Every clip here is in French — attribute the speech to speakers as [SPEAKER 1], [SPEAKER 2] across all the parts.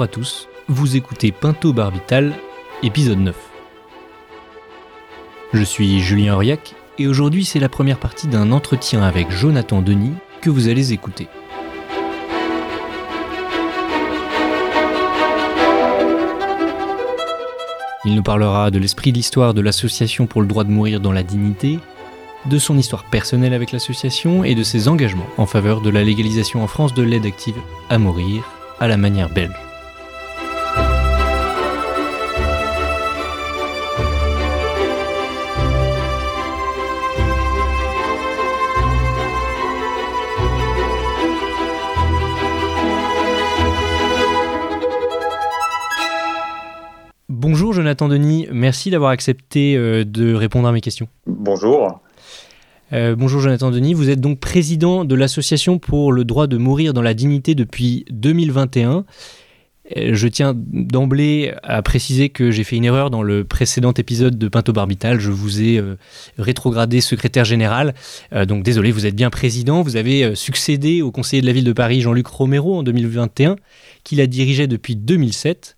[SPEAKER 1] Bonjour à tous, vous écoutez Pinto Barbital, épisode 9. Je suis Julien Auriac et aujourd'hui c'est la première partie d'un entretien avec Jonathan Denis que vous allez écouter. Il nous parlera de l'esprit d'histoire de l'association pour le droit de mourir dans la dignité, de son histoire personnelle avec l'association et de ses engagements en faveur de la légalisation en France de l'aide active à mourir à la manière belge. Jonathan Denis, merci d'avoir accepté euh, de répondre à mes questions.
[SPEAKER 2] Bonjour.
[SPEAKER 1] Euh, bonjour Jonathan Denis, vous êtes donc président de l'Association pour le droit de mourir dans la dignité depuis 2021. Euh, je tiens d'emblée à préciser que j'ai fait une erreur dans le précédent épisode de Pinto Barbital. Je vous ai euh, rétrogradé secrétaire général. donc désolé, vous êtes bien président. Vous avez succédé au conseiller de la ville de Paris Jean-Luc Romero en 2021, qu'il a dirigé depuis 2007.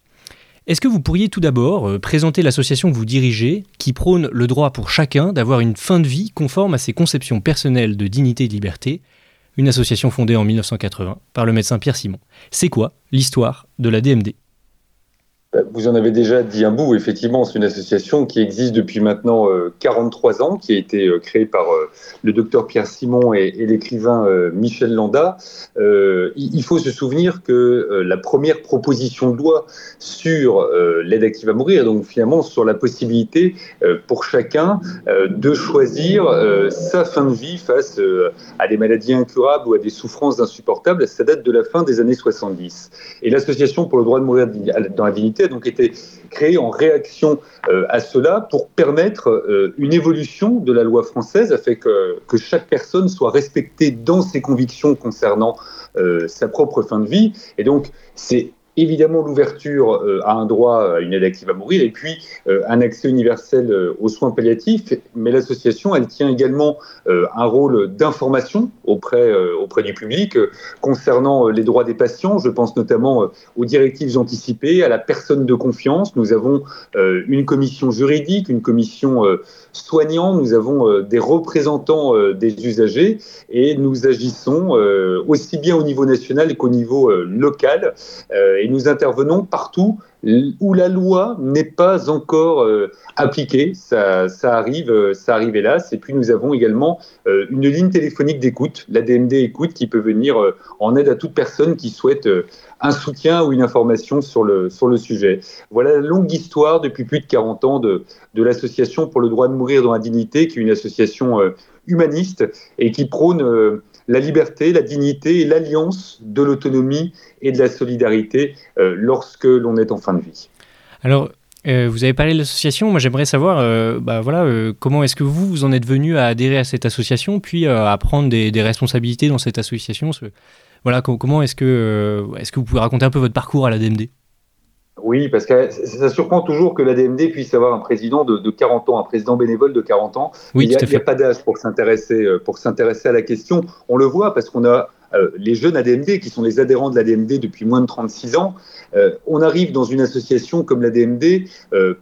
[SPEAKER 1] Est-ce que vous pourriez tout d'abord euh, présenter l'association que vous dirigez, qui prône le droit pour chacun d'avoir une fin de vie conforme à ses conceptions personnelles de dignité et de liberté, une association fondée en 1980 par le médecin Pierre Simon. C'est quoi l'histoire de la DMD
[SPEAKER 2] vous en avez déjà dit un bout, effectivement, c'est une association qui existe depuis maintenant 43 euh, ans, qui a été euh, créée par euh, le docteur Pierre Simon et, l'écrivain Michel Landa. il faut se souvenir que la première proposition de loi sur l'aide active à mourir, donc finalement sur la possibilité pour chacun de choisir sa fin de vie face à des maladies incurables ou à des souffrances insupportables, ça date de la fin des années 70. Et l'association pour le droit de mourir dans la dignité a donc été créé en réaction euh, à cela pour permettre euh, une évolution de la loi française afin que, que, chaque personne soit respectée dans ses convictions concernant euh, sa propre fin de vie. Et donc, c'est évidemment l'ouverture euh, à un droit à une aide active à mourir et puis euh, un accès universel euh, aux soins palliatifs. Mais l'association, elle tient également un rôle d'information auprès, auprès du public concernant les droits des patients. Je pense notamment aux directives anticipées, à la personne de confiance. Nous avons une commission juridique, une commission soignante, nous avons des représentants des usagers et nous agissons aussi bien au niveau national qu'au niveau local nous intervenons partout où la loi n'est pas encore euh, appliquée. Ça, arrive, euh, ça arrive hélas. Et puis nous avons également euh, une ligne téléphonique d'écoute, la DMD Écoute, qui peut venir en aide à toute personne qui souhaite un soutien ou une information sur le, sur le sujet. Voilà la longue histoire depuis plus de 40 ans de, de l'association pour le droit de mourir dans la dignité, qui est une association humaniste et qui prône la liberté, la dignité et l'alliance de l'autonomie et de la solidarité euh, lorsque l'on est en fin de vie.
[SPEAKER 1] Alors, euh, vous avez parlé de l'association. Moi, j'aimerais savoir, euh, bah, voilà, comment est-ce que vous, vous en êtes venu à adhérer à cette association, puis à prendre des, responsabilités dans cette association? Voilà, comment est-ce que, est-ce que vous pouvez raconter un peu votre parcours à la DMD
[SPEAKER 2] oui, parce que ça surprend toujours que la DMD puisse avoir un président de, 40 ans, un président bénévole de 40 ans.
[SPEAKER 1] Oui,
[SPEAKER 2] il n'y a, pas d'âge pour s'intéresser euh, pour s'intéresser à la question. On le voit parce qu'on a euh, les jeunes ADMD, qui sont les adhérents de la DMD depuis moins de 36 ans, euh, on arrive dans une association comme la DMD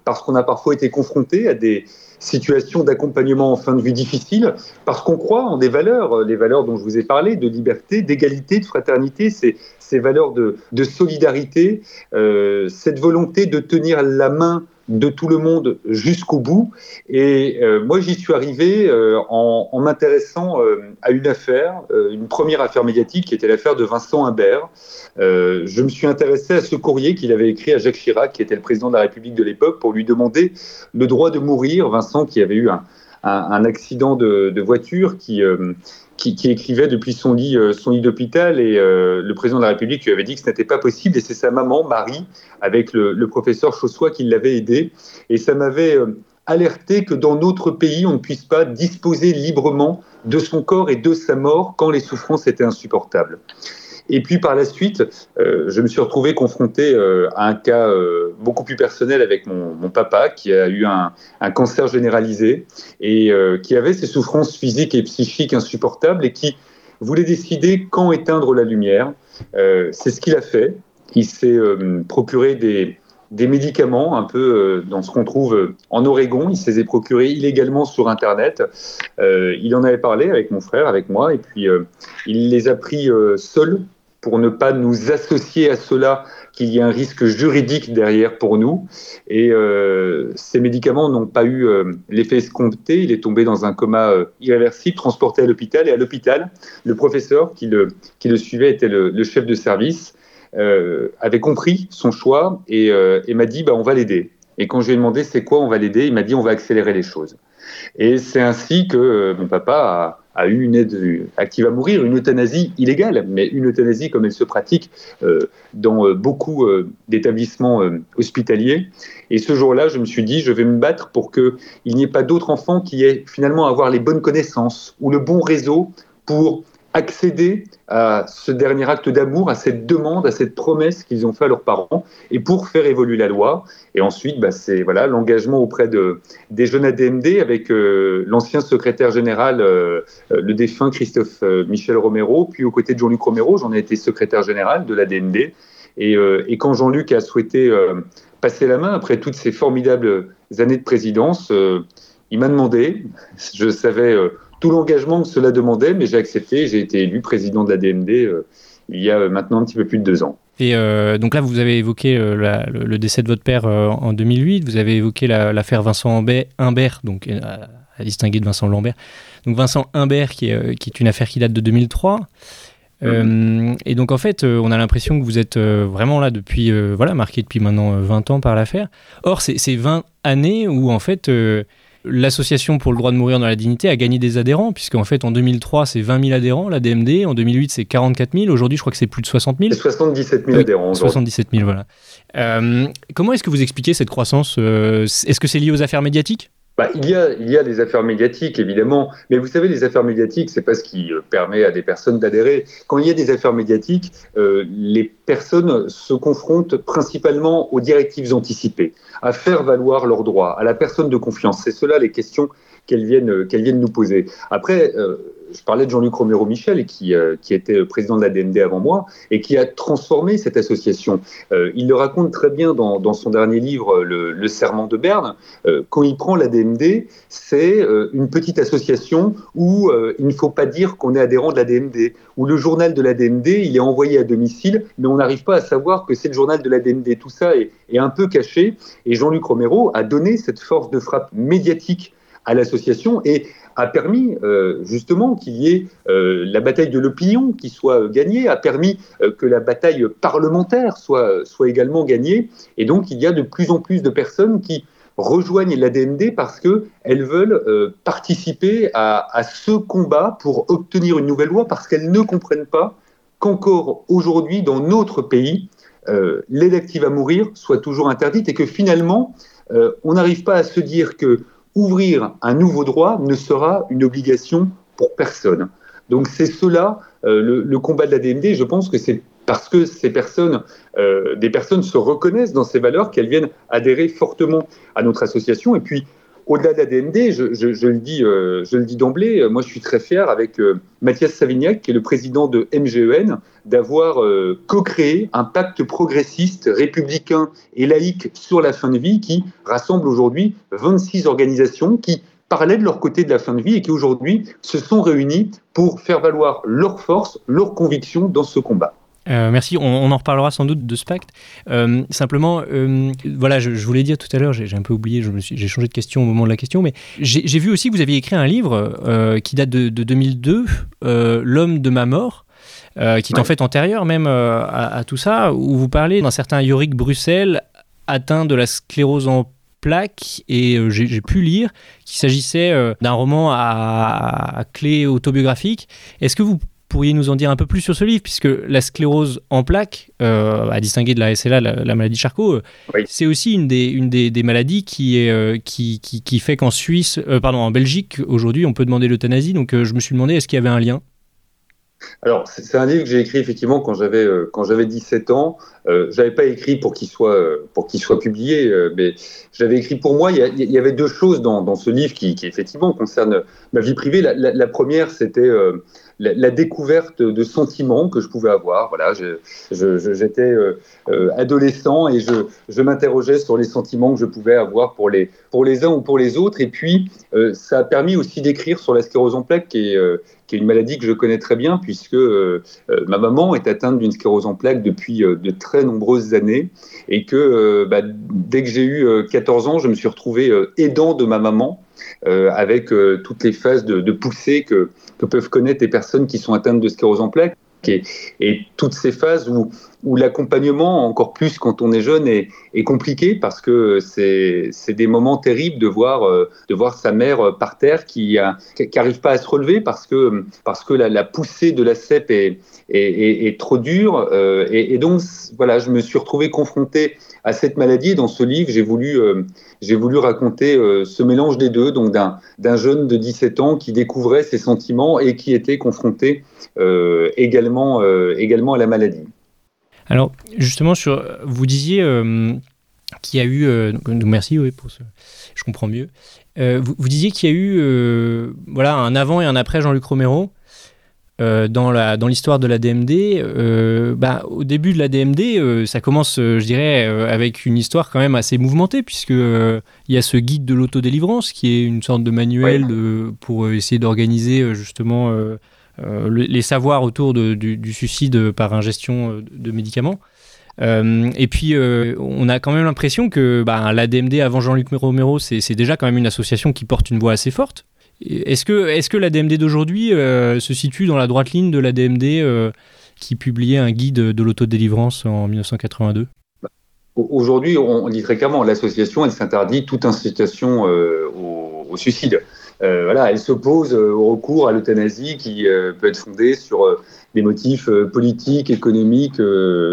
[SPEAKER 2] parce qu'on a parfois été confronté à des situations d'accompagnement en fin de vie difficile, parce qu'on croit en des valeurs, les valeurs dont je vous ai parlé, de liberté, d'égalité, de fraternité, c'est ces valeurs de, solidarité, euh, cette volonté de tenir la main de tout le monde jusqu'au bout. Et euh, moi, j'y suis arrivé euh, en, m'intéressant à une affaire, une première affaire médiatique qui était l'affaire de Vincent Imbert. je me suis intéressé à ce courrier qu'il avait écrit à Jacques Chirac, qui était le président de la République de l'époque, pour lui demander le droit de mourir. Vincent, qui avait eu un, accident de, de voiture qui, qui, écrivait depuis son lit, euh, son lit d'hôpital et euh, le président de la République lui avait dit que ce n'était pas possible et c'est sa maman, Marie, avec le, professeur Chaussois qui l'avait aidé. Et ça m'avait euh, alerté que dans notre pays, on ne puisse pas disposer librement de son corps et de sa mort quand les souffrances étaient insupportables. Et puis par la suite, euh, je me suis retrouvé confronté euh, à un cas euh, beaucoup plus personnel avec mon, papa qui a eu un, cancer généralisé et qui avait ses souffrances physiques et psychiques insupportables et qui voulait décider quand éteindre la lumière. C'est ce qu'il a fait. il s'est procuré des, des médicaments, un peu dans ce qu'on trouve en Oregon. Il s'est procuré illégalement sur Internet. il en avait parlé avec mon frère, avec moi, et puis il les a pris seul pour ne pas nous associer à cela qu'il y a un risque juridique derrière pour nous. Et euh, ces médicaments n'ont pas eu euh, l'effet escompté. Il est tombé dans un coma euh, irréversible, transporté à l'hôpital. Et à l'hôpital, le professeur qui le, qui le suivait était le, le chef de service, avait compris son choix et, et m'a dit bah, on va l'aider. Et quand je lui ai demandé c'est quoi on va l'aider, il m'a dit on va accélérer les choses. Et c'est ainsi que mon papa a eu une aide active à mourir, une euthanasie illégale, mais une euthanasie comme elle se pratique euh, dans euh, beaucoup euh, d'établissements hospitaliers. Et ce jour-là, je me suis dit, je vais me battre pour qu'il n'y ait pas d'autres enfants qui aient finalement à avoir les bonnes connaissances ou le bon réseau pour accéder à ce dernier acte d'amour, à cette demande, à cette promesse qu'ils ont fait à leurs parents, et pour faire évoluer la loi. Et ensuite, bah, c'est voilà l'engagement auprès de, des jeunes ADMD avec euh, l'ancien secrétaire général, euh, euh, le défunt Christophe Michel Romero, puis aux côtés de Jean-Luc Romero, j'en ai été secrétaire général de l'ADMD. Et, et, quand Jean-Luc a souhaité passer la main après toutes ces formidables années de présidence, il m'a demandé, je savais tout l'engagement que cela demandait, mais j'ai accepté. J'ai été élu président de la DMD euh, il y a maintenant un petit peu plus de deux ans.
[SPEAKER 1] Et euh, donc là, vous avez évoqué euh, le, décès de votre père en 2008. Vous avez évoqué l'affaire Vincent Imbert, donc à, distinguer de Vincent Lambert. Donc Vincent Imbert, qui est, qui est une affaire qui date de 2003. Mm-hmm. et donc en fait, on a l'impression que vous êtes vraiment là depuis, voilà, marqué depuis maintenant 20 ans par l'affaire. Or, c'est 20 années où en fait L'association pour le droit de mourir dans la dignité a gagné des adhérents, puisqu'en fait en 2003 c'est 20 000 adhérents, la DMD, en 2008 c'est 44 000, aujourd'hui je crois que c'est plus de 60 000.
[SPEAKER 2] 77 000 adhérents.
[SPEAKER 1] 77 000, voilà. Euh, comment est-ce que vous expliquez cette croissance euh, Est-ce que c'est lié aux affaires médiatiques?
[SPEAKER 2] Bah, il, y a, il y a des affaires médiatiques, évidemment, mais vous savez, les affaires médiatiques, c'est pas ce qui euh, permet à des personnes d'adhérer. Quand il y a des affaires médiatiques, euh, les personnes se confrontent principalement aux directives anticipées, à faire valoir leurs droits, à la personne de confiance. C'est cela les questions qu'elles viennent, qu'elles viennent nous poser. Après, euh, je parlais de Jean-Luc Romero Michel, qui, euh, qui était président de la DND avant moi, et qui a transformé cette association. Euh, il le raconte très bien dans, dans son dernier livre, Le, Serment de Berne. Euh, quand il prend la DND, c'est une petite association où il ne faut pas dire qu'on est adhérent de la DND, où le journal de la DND, il est envoyé à domicile, mais on n'arrive pas à savoir que c'est le journal de la DND. Tout ça est, est un peu caché, et Jean-Luc Romero a donné cette force de frappe médiatique à l'association et a permis euh, justement qu'il y ait euh, la bataille de l'opinion qui soit gagnée, a permis euh, que la bataille parlementaire soit, également gagnée. Et donc il y a de plus en plus de personnes qui rejoignent la DMD parce qu'elles veulent participer à, à, ce combat pour obtenir une nouvelle loi parce qu'elles ne comprennent pas qu'encore aujourd'hui dans notre pays, l'aide active à mourir soit toujours interdite et que finalement, on n'arrive pas à se dire que ouvrir un nouveau droit ne sera une obligation pour personne. Donc c'est cela euh, le, combat de la DMD. Je pense que c'est parce que ces personnes, euh, des personnes se reconnaissent dans ces valeurs qu'elles viennent adhérer fortement à notre association. Et puis au-delà de la DMD, je, le dis, euh, je le dis d'emblée, euh, moi je suis très fier avec euh, Mathias Savignac, qui est le président de MGEN, d'avoir co-créé un pacte progressiste, républicain et laïque sur la fin de vie qui rassemble aujourd'hui 26 organisations qui parlaient de leur côté de la fin de vie et qui aujourd'hui se sont réunies pour faire valoir leurs forces, leurs convictions dans ce combat.
[SPEAKER 1] Euh, merci, on, en reparlera sans doute de ce pacte. Euh, simplement, euh, voilà, je, voulais dire tout à l'heure, j'ai un peu oublié, j'ai changé de question au moment de la question, mais j'ai vu aussi que vous aviez écrit un livre qui date de, 2002, L'homme de ma mort. qui est en fait antérieur même à, tout ça, où vous parlez d'un certain Yorick Bruxelles atteint de la sclérose en plaques et j'ai pu lire qu'il s'agissait d'un roman à, à, clé autobiographique. Est-ce que vous pourriez nous en dire un peu plus sur ce livre, puisque la sclérose en plaques, euh, à distinguer de la SLA, la, maladie de Charcot, euh, c'est aussi une des, une des, maladies qui, est, euh, qui, qui, fait qu'en Suisse, pardon, en Belgique, aujourd'hui, on peut demander l'euthanasie. Donc je me suis demandé, est-ce qu'il y avait un lien?
[SPEAKER 2] Alors, c'est un livre que j'ai écrit effectivement quand j'avais quand j'avais 17 ans. Euh, j'avais pas écrit pour qu'il soit pour qu'il soit publié, mais j'avais écrit pour moi. Il y, avait deux choses dans, dans ce livre qui, qui, effectivement concernent ma vie privée. La, la, première, c'était la, découverte de sentiments que je pouvais avoir. Voilà, j'étais euh, euh, adolescent et je, je m'interrogeais sur les sentiments que je pouvais avoir pour les, pour les uns ou pour les autres. Et puis, euh, ça a permis aussi d'écrire sur la sclérose en plaques, qui est, qui est une maladie que je connais très bien, puisque ma maman est atteinte d'une sclérose en plaques depuis de très nombreuses années, et que bah, dès que j'ai eu 14 ans, je me suis retrouvé aidant de ma maman. Avec toutes les phases de, poussée que, peuvent connaître les personnes qui sont atteintes de sclérose en plaques. Et, toutes ces phases où, où l'accompagnement, encore plus quand on est jeune, est, est compliqué parce que c'est des moments terribles de voir, euh, de voir sa mère par terre qui n'arrive pas à se relever parce que, parce que la, la poussée de la CEP est, est, est trop dure. Euh, et, et, donc, voilà, je me suis retrouvé confronté à cette maladie. Dans ce livre, j'ai voulu, euh, j'ai voulu raconter ce mélange des deux, donc d'un jeune de 17 ans qui découvrait ses sentiments et qui était confronté également, également à la maladie.
[SPEAKER 1] Alors, justement, sur, vous disiez euh, qu'il y a eu. Euh, merci, oui, pour ce. Je comprends mieux. Euh, vous, disiez qu'il y a eu voilà, un avant et un après Jean-Luc Romero. dans, la, dans l'histoire de la DMD, bah, au début de la DMD, ça commence, je dirais, avec une histoire quand même assez mouvementée, puisque il y a ce guide de l'autodélivrance qui est une sorte de manuel pour essayer d'organiser justement euh, les savoirs autour du, suicide par ingestion euh, de médicaments. Euh, et puis, on a quand même l'impression que bah, la DMD avant Jean-Luc Romero, c'est déjà quand même une association qui porte une voix assez forte. Est-ce que, est d'aujourd'hui se situe dans la droite ligne de la DMD qui publiait un guide de l'autodélivrance en 1982
[SPEAKER 2] Aujourd'hui, on dit très clairement, l'association, elle s'interdit toute incitation au, suicide. Euh, voilà, elle s'oppose euh, au recours à l'euthanasie qui euh, peut être fondée sur des motifs politiques, économiques,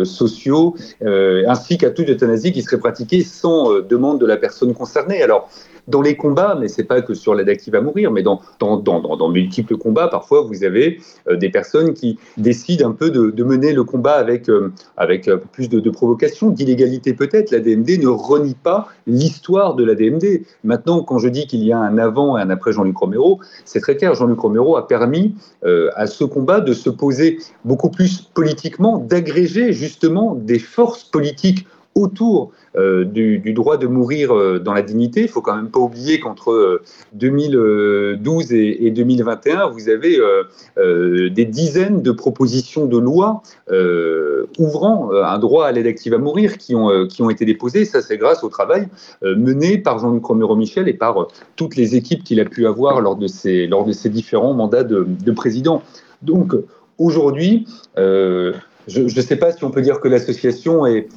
[SPEAKER 2] sociaux, ainsi qu'à toute euthanasie qui serait pratiquée sans demande de la personne concernée. Alors, dans les combats, mais c'est pas que sur l'aide active à mourir, mais dans, dans, dans, dans, multiples combats, parfois vous avez euh, des personnes qui décident un peu de, mener le combat avec, euh, avec peu plus de, de provocation, d'illégalité peut-être. La DMD ne renie pas l'histoire de la DMD. Maintenant, quand je dis qu'il y a un avant et un après Jean-Luc Romero, c'est très clair. Jean-Luc Romero a permis euh, à ce combat de se poser beaucoup plus politiquement, d'agréger justement des forces politiques autour euh, du, droit de mourir euh, dans la dignité. Il faut quand même pas oublier qu'entre 2012 euh, et, 2021, vous avez des dizaines de propositions de loi ouvrant un droit à l'aide active à mourir qui ont, été déposées. Ça, c'est grâce au travail mené par Jean-Luc Romero-Michel et par toutes les équipes qu'il a pu avoir lors de ces différents mandats de président. Donc, aujourd'hui, je ne sais pas si on peut dire que l'association est,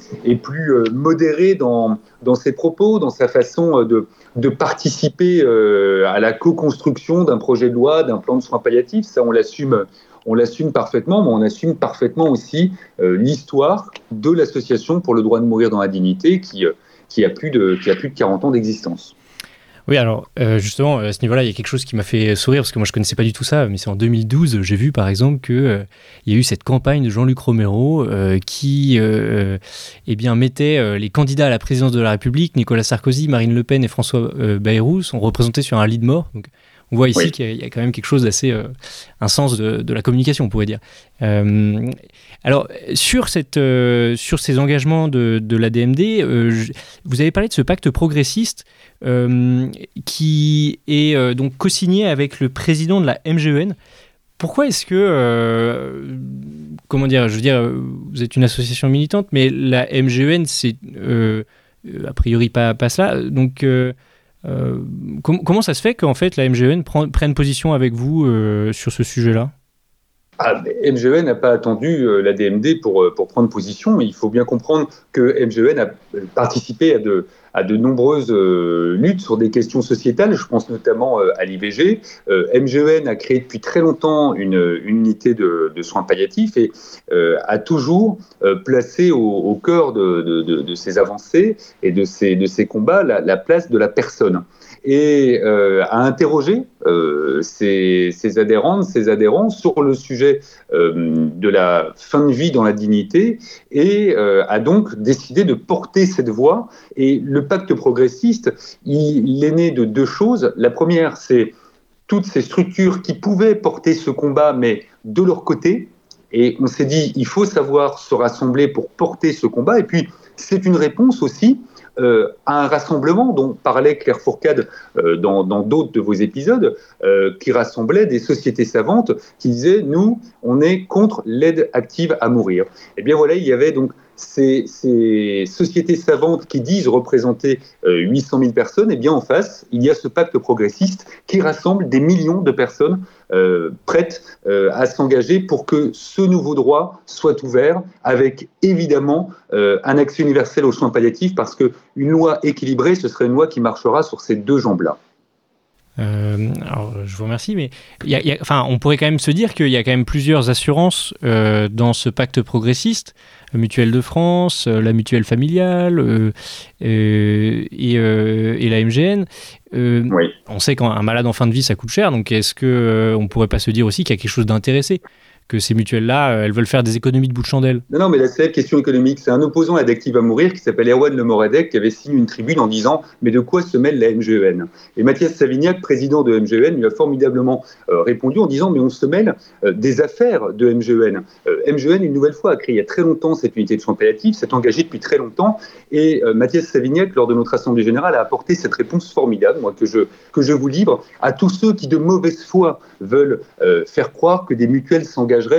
[SPEAKER 2] plus euh, modérée dans, ses propos, dans sa façon euh, de, de participer euh, à la co-construction d'un projet de loi, d'un plan de soins palliatifs. Ça, on l'assume. On l'assume parfaitement, mais on assume parfaitement aussi l'histoire de l'association pour le droit de mourir dans la dignité qui, qui, a, plus de, qui a plus de 40 ans d'existence.
[SPEAKER 1] Oui, alors euh, justement, à ce niveau-là, il y a quelque chose qui m'a fait sourire parce que moi je connaissais pas du tout ça, mais c'est en 2012, j'ai vu par exemple que euh, y a eu cette campagne de Jean-Luc Romero euh, qui eh bien mettait les candidats à la présidence de la République, Nicolas Sarkozy, Marine Le Pen et François Bayrou sont représentés sur un lit de mort. On voit ici qu'il y, a quand même quelque chose d'assez euh, un sens de, la communication, on pourrait dire. Euh, alors sur cette euh, sur ces engagements de, de la DMD, vous avez parlé de ce pacte progressiste qui est donc co-signé avec le président de la MGEN. Pourquoi est-ce que, comment dire, je veux dire, vous êtes une association militante, mais la MGEN, c'est a priori pas, pas cela. Donc, euh, comment ça se fait qu'en fait la MGN prenne position avec vous euh, sur ce sujet-là?
[SPEAKER 2] Ah, MGN n'a pas attendu euh, la DMD pour, pour prendre position, il faut bien comprendre que MGN a participé à de, à de nombreuses euh, luttes sur des questions sociétales. Je pense notamment euh, à l'IVG. Euh, MGEN a créé depuis très longtemps une, unité de, soins palliatifs et a toujours placé au, cœur de, de, ces avancées et de ces, de combats la place de la personne et euh, a interrogé euh, ses, adhérentes, ses adhérents sur le sujet euh, de la fin de vie dans la dignité et a donc décidé de porter cette voix. Et le pacte progressiste, il est né de deux choses. La première, c'est toutes ces structures qui pouvaient porter ce combat, mais de leur côté. Et on s'est dit, il faut savoir se rassembler pour porter ce combat. Et puis, c'est une réponse aussi euh, à un rassemblement dont parlait Claire Fourcade euh, dans d'autres de vos épisodes, euh, qui rassemblait des sociétés savantes qui disaient nous, on est contre l'aide active à mourir. Et eh bien voilà, il y avait donc ces, sociétés savantes qui disent représenter 800 000 personnes, et eh bien en face, il y a ce pacte progressiste qui rassemble des millions de personnes euh, prêtes euh, à s'engager pour que ce nouveau droit soit ouvert, avec évidemment euh, un accès universel aux soins palliatifs, parce qu'une loi équilibrée, ce serait une loi qui marchera sur ces deux jambes-là.
[SPEAKER 1] Alors, je vous remercie, mais enfin, on pourrait quand même se dire qu'il y a quand même plusieurs assurances dans ce pacte progressiste. Mutuelle de France, la mutuelle familiale et, et, la MGN. Euh, on sait qu'un malade en fin de vie, ça coûte cher, donc est-ce qu'on euh, on pourrait pas se dire aussi qu'il y a quelque chose d'intéressé? Que ces mutuelles-là, euh, elles veulent faire des économies de bout de chandelle.
[SPEAKER 2] Non, non, mais la question économique. C'est un opposant à Adactive à mourir qui s'appelle Erwan Le Moradec qui avait signé une tribune en disant Mais de quoi se mêle la MGEN Et Mathias Savignac, président de MGEN, lui a formidablement euh, répondu en disant Mais on se mêle euh, des affaires de MGEN. MGEN, une nouvelle fois, a créé il y a très longtemps cette unité de soins palliatifs, s'est engagé depuis très longtemps. Et Mathias Savignac, lors de notre Assemblée Générale, a apporté cette réponse formidable, moi, que je, que je vous livre, à tous ceux qui, de mauvaise foi, veulent faire croire que des mutuelles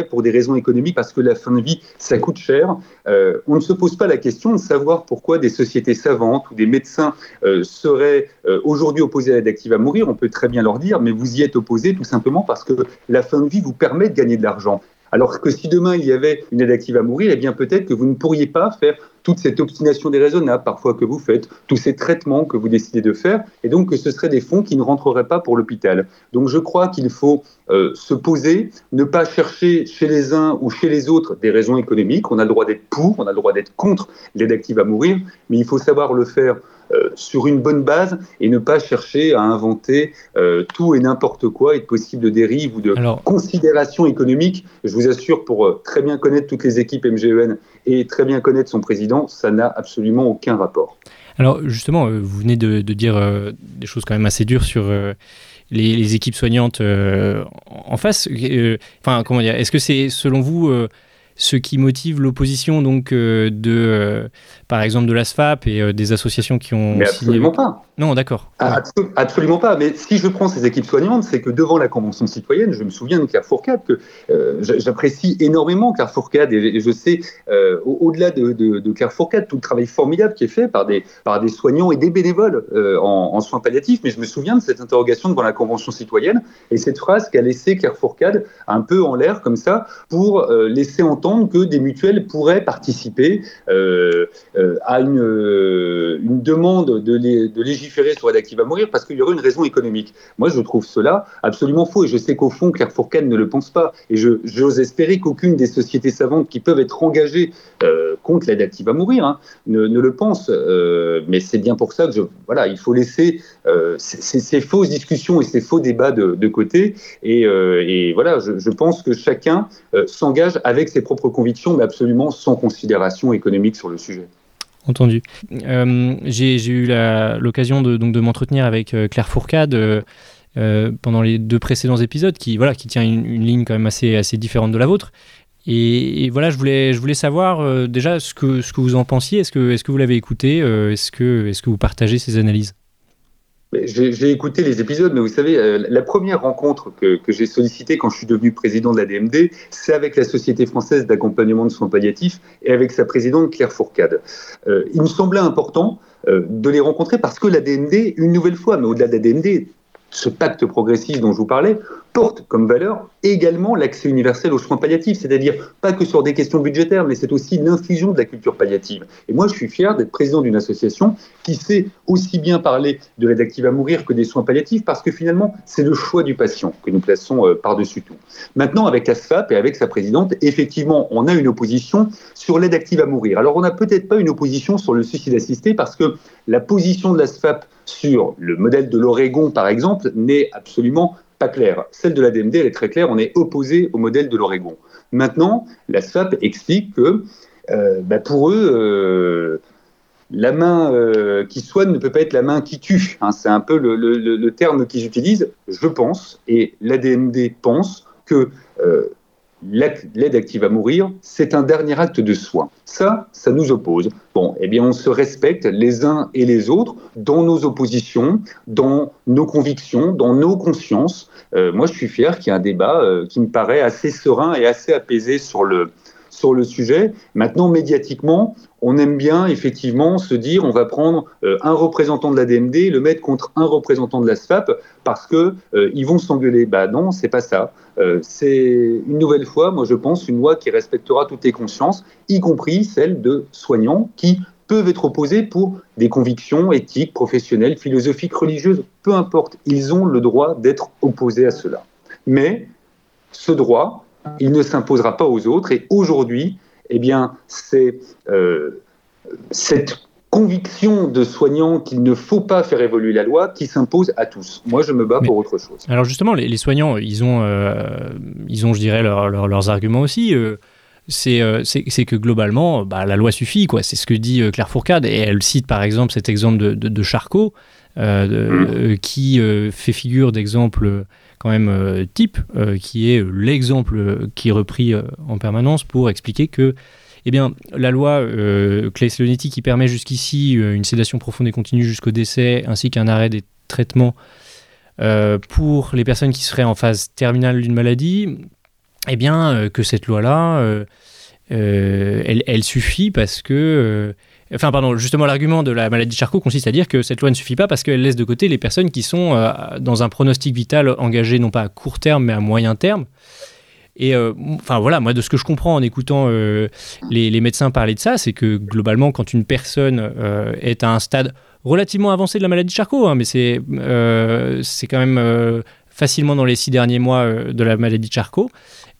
[SPEAKER 2] pour des raisons économiques parce que la fin de vie, ça coûte cher. Euh, on ne se pose pas la question de savoir pourquoi des sociétés savantes ou des médecins euh, seraient euh, aujourd'hui opposés à l'aide active à mourir. On peut très bien leur dire, mais vous y êtes opposés tout simplement parce que la fin de vie vous permet de gagner de l'argent. Alors que si demain il y avait une aide active à mourir, eh bien peut-être que vous ne pourriez pas faire toute cette obstination déraisonnable parfois que vous faites, tous ces traitements que vous décidez de faire, et donc que ce seraient des fonds qui ne rentreraient pas pour l'hôpital. Donc je crois qu'il faut euh, se poser, ne pas chercher chez les uns ou chez les autres des raisons économiques. On a le droit d'être pour, on a le droit d'être contre l'aide active à mourir, mais il faut savoir le faire sur une bonne base et ne pas chercher à inventer euh, tout et n'importe quoi et de possibles dérives ou de considérations économiques. Je vous assure, pour euh, très bien connaître toutes les équipes MGEN et très bien connaître son président, ça n'a absolument aucun rapport.
[SPEAKER 1] Alors justement, vous venez de, dire des choses quand même assez dures sur les, équipes soignantes en face. Enfin, comment dire Est-ce que c'est selon vous ce qui motive l'opposition donc euh, de, euh, par exemple, de l'ASFAP et euh, des associations qui ont.
[SPEAKER 2] Mais absolument pas.
[SPEAKER 1] Non, d'accord.
[SPEAKER 2] Ah, absolument pas. Mais si je prends ces équipes soignantes, c'est que devant la Convention citoyenne, je me souviens de Claire Fourcade, que j'apprécie énormément Claire Fourcade, et, je sais, au-delà de, Claire Fourcade, tout le travail formidable qui est fait par des, par des soignants et des bénévoles en, soins palliatifs. Mais je me souviens de cette interrogation devant la Convention citoyenne et cette phrase qu'a laissée Claire Fourcade un peu en l'air comme ça pour laisser entendre que des mutuelles pourraient participer euh, euh, à une, euh, une demande de, légiférer sur l'aide à mourir parce qu'il y aurait une raison économique. Moi, je trouve cela absolument faux et je sais qu'au fond, Claire Fourcade ne le pense pas. Et j'ose espérer qu'aucune des sociétés savantes qui peuvent être engagées contre active à mourir hein, ne, le pense. mais c'est bien pour ça que voilà, il faut laisser ces, fausses discussions et ces faux débats de, côté. Et, et voilà, je, je, pense que chacun s'engage avec ses propres convictions, mais absolument sans considération économique sur le sujet.
[SPEAKER 1] Entendu. Euh, j'ai eu l'occasion de, de m'entretenir avec euh, Claire Fourcade euh, pendant les deux précédents épisodes, qui, voilà, qui tient une, ligne quand même assez, assez différente de la vôtre. Et, voilà, je voulais, je voulais savoir déjà ce que, ce que vous en pensiez. Est-ce que, est -ce que vous l'avez écouté Est-ce que, est -ce que vous partagez ces analyses?
[SPEAKER 2] J'ai écouté les épisodes, mais vous savez, euh, la première rencontre que, j'ai sollicitée quand je suis devenu président de la DMD, c'est avec la Société française d'accompagnement de soins palliatifs et avec sa présidente Claire Fourcade. Euh, il me semblait important euh, de les rencontrer parce que la DMD, une nouvelle fois, mais au-delà de la DMD, ce pacte progressiste dont je vous parlais porte comme valeur également l'accès universel aux soins palliatifs, c'est-à-dire pas que sur des questions budgétaires, mais c'est aussi l'infusion de la culture palliative. Et moi, je suis fier d'être président d'une association qui sait aussi bien parler de l'aide active à mourir que des soins palliatifs, parce que finalement, c'est le choix du patient que nous plaçons euh, par-dessus tout. Maintenant, avec ASFAP et avec sa présidente, effectivement, on a une opposition sur l'aide active à mourir. Alors, on n'a peut-être pas une opposition sur le suicide assisté, parce que la position de l'ASFAP sur le modèle de l'Oregon, par exemple, n'est absolument pas claire. Celle de la DMD, elle est très claire, on est opposé au modèle de l'Oregon. Maintenant, la SFAP explique que euh, bah, pour eux, euh, la main euh, qui soigne ne peut pas être la main qui tue. Hein. c'est un peu le, terme qu'ils utilisent. Je pense, et l'ADMD pense, que l'aide active à mourir, c'est un dernier acte de soin. Ça, ça nous oppose. Bon, eh bien, on se respecte les uns et les autres dans nos oppositions, dans nos convictions, dans nos consciences. Euh, moi, je suis fier qu'il y ait un débat euh, qui me paraît assez serein et assez apaisé sur le, sur le sujet. Maintenant, médiatiquement, on aime bien effectivement se dire on va prendre euh, un représentant de la DMD, le mettre contre un représentant de la SFAP parce que vont s'engueuler. Bah non, c'est pas ça. Euh, c'est une nouvelle fois, moi je pense, une loi qui respectera toutes les consciences, y compris celles de soignants qui peuvent être opposés pour des convictions éthiques, professionnelles, philosophiques, religieuses, peu importe. Ils ont le droit d'être opposés à cela. Mais ce droit, il ne s'imposera pas aux autres. Et aujourd'hui, eh bien, c'est euh, cette conviction de soignants qu'il ne faut pas faire évoluer la loi qui s'impose à tous. Moi, je me bats pour autre chose.
[SPEAKER 1] Alors justement, les, soignants, ils ont, euh, ils ont, je dirais, leurs arguments aussi. Euh, c'est que globalement, bah, la loi suffit. quoi. C'est ce que dit Claire Fourcade. Et elle cite par exemple cet exemple de, de, Charcot, mmh. qui fait figure d'exemple quand même euh, type, euh, qui est l'exemple qui est repris euh, en permanence pour expliquer que eh bien, la loi euh, Claes-Leonetti qui permet jusqu'ici une sédation profonde et continue jusqu'au décès, ainsi qu'un arrêt des traitements pour les personnes qui seraient en phase terminale d'une maladie, eh bien, que cette loi-là, elle, suffit parce que Enfin, pardon, justement, l'argument de la maladie de Charcot consiste à dire que cette loi ne suffit pas parce qu'elle laisse de côté les personnes qui sont euh, dans un pronostic vital engagé non pas à court terme mais à moyen terme. Et euh, enfin voilà, moi de ce que je comprends en écoutant euh, les, médecins parler de ça, c'est que globalement, quand une personne est à un stade relativement avancé de la maladie de Charcot, hein, mais c'est c'est quand même facilement dans les six derniers mois de la maladie de Charcot,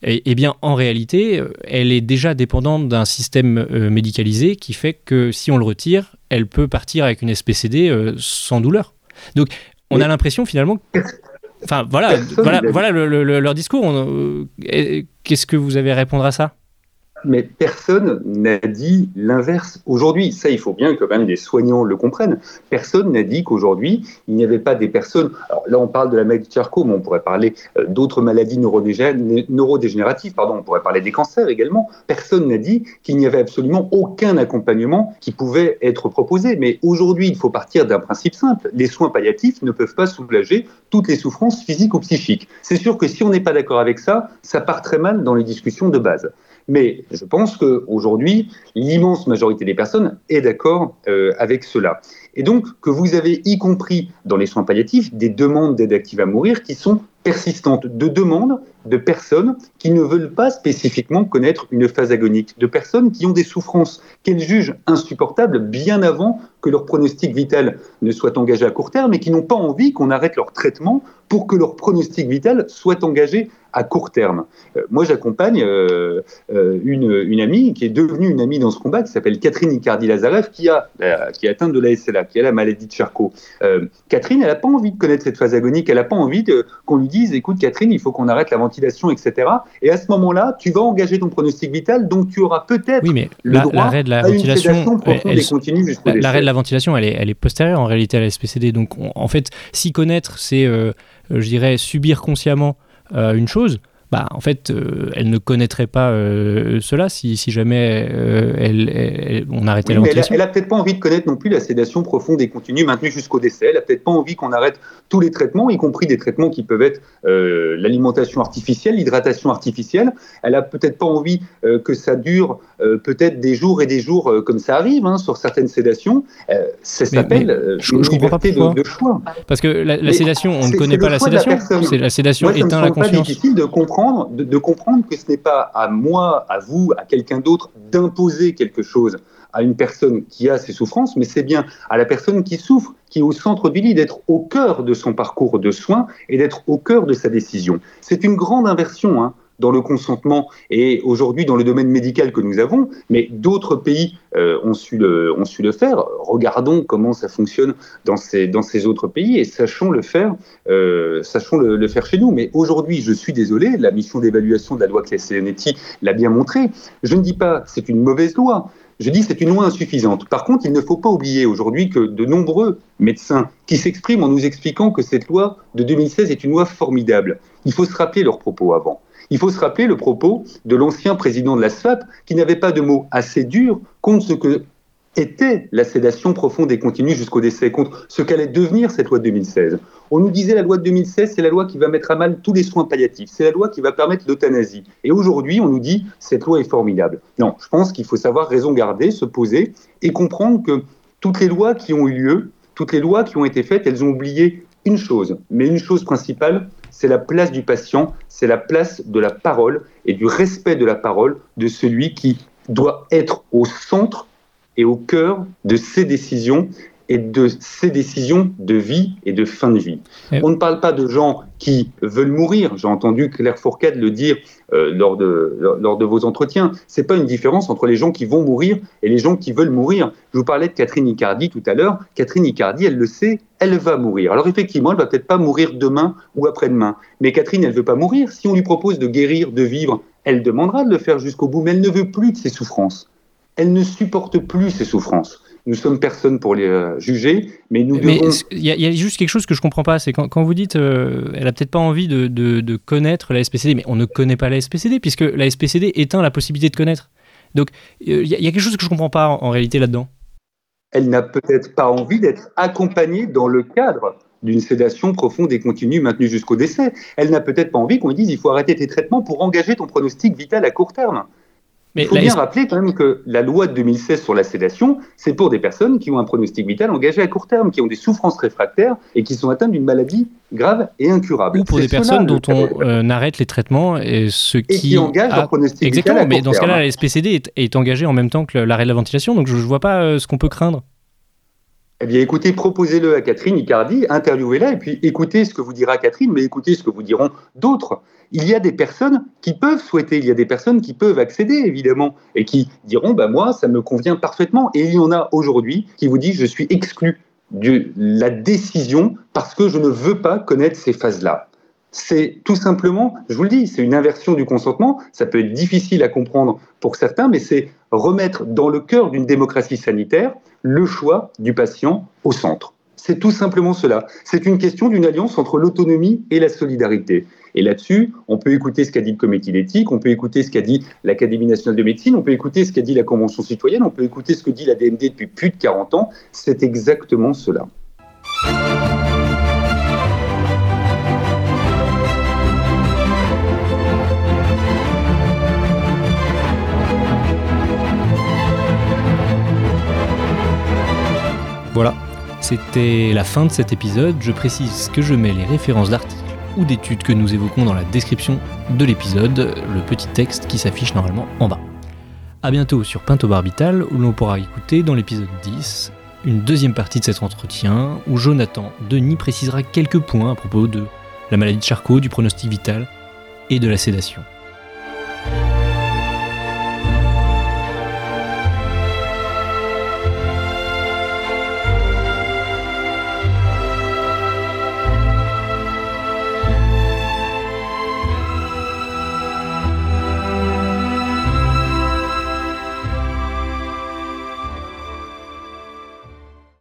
[SPEAKER 1] et, eh bien, en réalité, euh, elle est déjà dépendante d'un système euh, médicalisé qui fait que si on le retire, elle peut partir avec une SPCD euh, sans douleur. Donc, on a l'impression finalement. Enfin, voilà, voilà, voilà leur discours. Qu'est-ce que vous avez à répondre à ça?
[SPEAKER 2] Mais personne n'a dit l'inverse aujourd'hui. Ça, il faut bien que même des soignants le comprennent. Personne n'a dit qu'aujourd'hui, il n'y avait pas des personnes. Alors là, on parle de la maladie de Charcot, mais on pourrait parler euh, d'autres maladies neurodégénératives, pardon, on pourrait parler des cancers également. Personne n'a dit qu'il n'y avait absolument aucun accompagnement qui pouvait être proposé. Mais aujourd'hui, il faut partir d'un principe simple. Les soins palliatifs ne peuvent pas soulager toutes les souffrances physiques ou psychiques. C'est sûr que si on n'est pas d'accord avec ça, ça part très mal dans les discussions de base. Mais je pense qu'aujourd'hui, l'immense majorité des personnes est d'accord euh, avec cela. Et donc que vous avez, y compris dans les soins palliatifs, des demandes d'aide active à mourir qui sont persistantes, de demandes de personnes qui ne veulent pas spécifiquement connaître une phase agonique, de personnes qui ont des souffrances qu'elles jugent insupportables bien avant que leur pronostic vital ne soit engagé à court terme et qui n'ont pas envie qu'on arrête leur traitement pour que leur pronostic vital soit engagé à court terme. Euh, moi, j'accompagne euh, euh, une, une, amie qui est devenue une amie dans ce combat, qui s'appelle Catherine Icardi-Lazarev, qui, a, qui est atteinte de la SLA, qui a la maladie de Charcot. Catherine, elle n'a pas envie de connaître cette phase agonique, elle n'a pas envie qu'on lui dise, écoute Catherine, il faut qu'on arrête la ventilation, etc. Et à ce moment-là, tu vas engager ton pronostic vital, donc tu auras peut-être
[SPEAKER 1] oui, mais le droit de la ventilation, L'arrêt de la ventilation, elle est, elle est postérieure en réalité à la SPCD. Donc en fait, s'y connaître, c'est, je dirais, subir consciemment euh, une chose, bah, en fait, euh, elle ne connaîtrait pas euh, cela si, si jamais elle, on arrêtait la ventilation.
[SPEAKER 2] Elle n'a peut-être pas envie de connaître non plus la sédation profonde et continue maintenue jusqu'au décès. Elle n'a peut-être pas envie qu'on arrête tous les traitements, y compris des traitements qui peuvent être l'alimentation artificielle, l'hydratation artificielle. Elle n'a peut-être pas envie que ça dure peut-être des jours et des jours, comme ça arrive hein, sur certaines sédations. ça s'appelle
[SPEAKER 1] je, une comprends pas pourquoi. De, choix. Parce que la, sédation, on ne connaît pas la sédation. C'est la sédation éteint la conscience.
[SPEAKER 2] C'est difficile de comprendre, de, comprendre que ce n'est pas à moi, à vous, à quelqu'un d'autre d'imposer quelque chose à une personne qui a ses souffrances, mais c'est bien à la personne qui souffre, qui est au centre du lit, d'être au cœur de son parcours de soins et d'être au cœur de sa décision. C'est une grande inversion. Hein dans le consentement et aujourd'hui dans le domaine médical que nous avons, mais d'autres pays euh, ont, su le, faire. Regardons comment ça fonctionne dans ces, dans ces autres pays et sachons le faire, euh, sachons le, faire chez nous. Mais aujourd'hui, je suis désolé, la mission d'évaluation de la loi Claes-Leonetti l'a bien montré. Je ne dis pas c'est une mauvaise loi, Je dis c'est une loi insuffisante. Par contre, il ne faut pas oublier aujourd'hui que de nombreux médecins qui s'expriment en nous expliquant que cette loi de 2016 est une loi formidable, il faut se rappeler leurs propos avant. Il faut se rappeler le propos de l'ancien président de la SFAP qui n'avait pas de mots assez durs contre ce que était la sédation profonde et continue jusqu'au décès, contre ce qu'allait devenir cette loi de 2016. On nous disait la loi de 2016, c'est la loi qui va mettre à mal tous les soins palliatifs, c'est la loi qui va permettre l'euthanasie. Et aujourd'hui, on nous dit cette loi est formidable. Non, je pense qu'il faut savoir raison garder, se poser et comprendre que toutes les lois qui ont eu lieu, toutes les lois qui ont été faites, elles ont oublié une chose, mais une chose principale, c'est la place du patient, c'est la place de la parole et du respect de la parole de celui qui doit être au centre et au cœur de ces décisions et de ces décisions de vie et de fin de vie. On ne parle pas de gens qui veulent mourir. J'ai entendu Claire Fourcade le dire euh, lors, de, lors de vos entretiens. C'est pas une différence entre les gens qui vont mourir et les gens qui veulent mourir. Je vous parlais de Catherine Icardi tout à l'heure. Catherine Icardi, elle le sait, elle va mourir. Alors effectivement, elle va peut-être pas mourir demain ou après-demain. Mais Catherine, elle veut pas mourir. Si on lui propose de guérir, de vivre, elle demandera de le faire jusqu'au bout. Mais elle ne veut plus de ses souffrances elle ne supporte plus ces souffrances. Nous sommes personne pour les euh, juger, mais nous
[SPEAKER 1] mais
[SPEAKER 2] devons.
[SPEAKER 1] Il y, a juste quelque chose que je comprends pas, c'est quand, vous dites, euh, elle a peut-être pas envie de, connaître la SPCD, mais on ne connaît pas la SPCD puisque la SPCD éteint la possibilité de connaître. Donc il y, a quelque chose que je comprends pas en, réalité là-dedans.
[SPEAKER 2] Elle n'a peut-être pas envie d'être accompagnée dans le cadre d'une sédation profonde et continue maintenue jusqu'au décès. Elle n'a peut-être pas envie qu'on lui dise il faut arrêter tes traitements pour engager ton pronostic vital à court terme. Mais il faut bien rappeler quand même que la loi de 2016 sur la sédation, c'est pour des personnes qui ont un pronostic vital engagé à court terme, qui ont des souffrances réfractaires et qui sont atteintes d'une maladie grave et incurable.
[SPEAKER 1] Ou pour des personnes dont on euh, arrête les traitements et ce qui,
[SPEAKER 2] qui engagent leur pronostic
[SPEAKER 1] Exactement,
[SPEAKER 2] vital
[SPEAKER 1] mais dans ce cas-là, la SPCD est, est engagée en même temps que l'arrêt de la ventilation, donc je ne vois pas euh, ce qu'on peut craindre.
[SPEAKER 2] Eh bien, écoutez, proposez-le à Catherine Icardi, interviewez-la, et puis écoutez ce que vous dira Catherine, mais écoutez ce que vous diront d'autres il y a des personnes qui peuvent souhaiter, il y a des personnes qui peuvent accéder, évidemment, et qui diront, bah, moi, ça me convient parfaitement. Et il y en a aujourd'hui qui vous disent, je suis exclu de la décision parce que je ne veux pas connaître ces phases-là. C'est tout simplement, je vous le dis, c'est une inversion du consentement. Ça peut être difficile à comprendre pour certains, mais c'est remettre dans le cœur d'une démocratie sanitaire le choix du patient au centre. C'est tout simplement cela. C'est une question d'une alliance entre l'autonomie et la solidarité. Et là-dessus, on peut écouter ce qu'a dit le comité d'éthique, on peut écouter ce qu'a dit l'Académie nationale de médecine, on peut écouter ce qu'a dit la Convention citoyenne, on peut écouter ce que dit la DMD depuis plus de 40 ans. C'est exactement cela.
[SPEAKER 1] C'était la fin de cet épisode. Je précise que je mets les références d'articles ou d'études que nous évoquons dans la description de l'épisode, le petit texte qui s'affiche normalement en bas. A bientôt sur Pinto Barbital où l'on pourra écouter dans l'épisode 10 une deuxième partie de cet entretien où Jonathan Denis précisera quelques points à propos de la maladie de Charcot, du pronostic vital et de la sédation.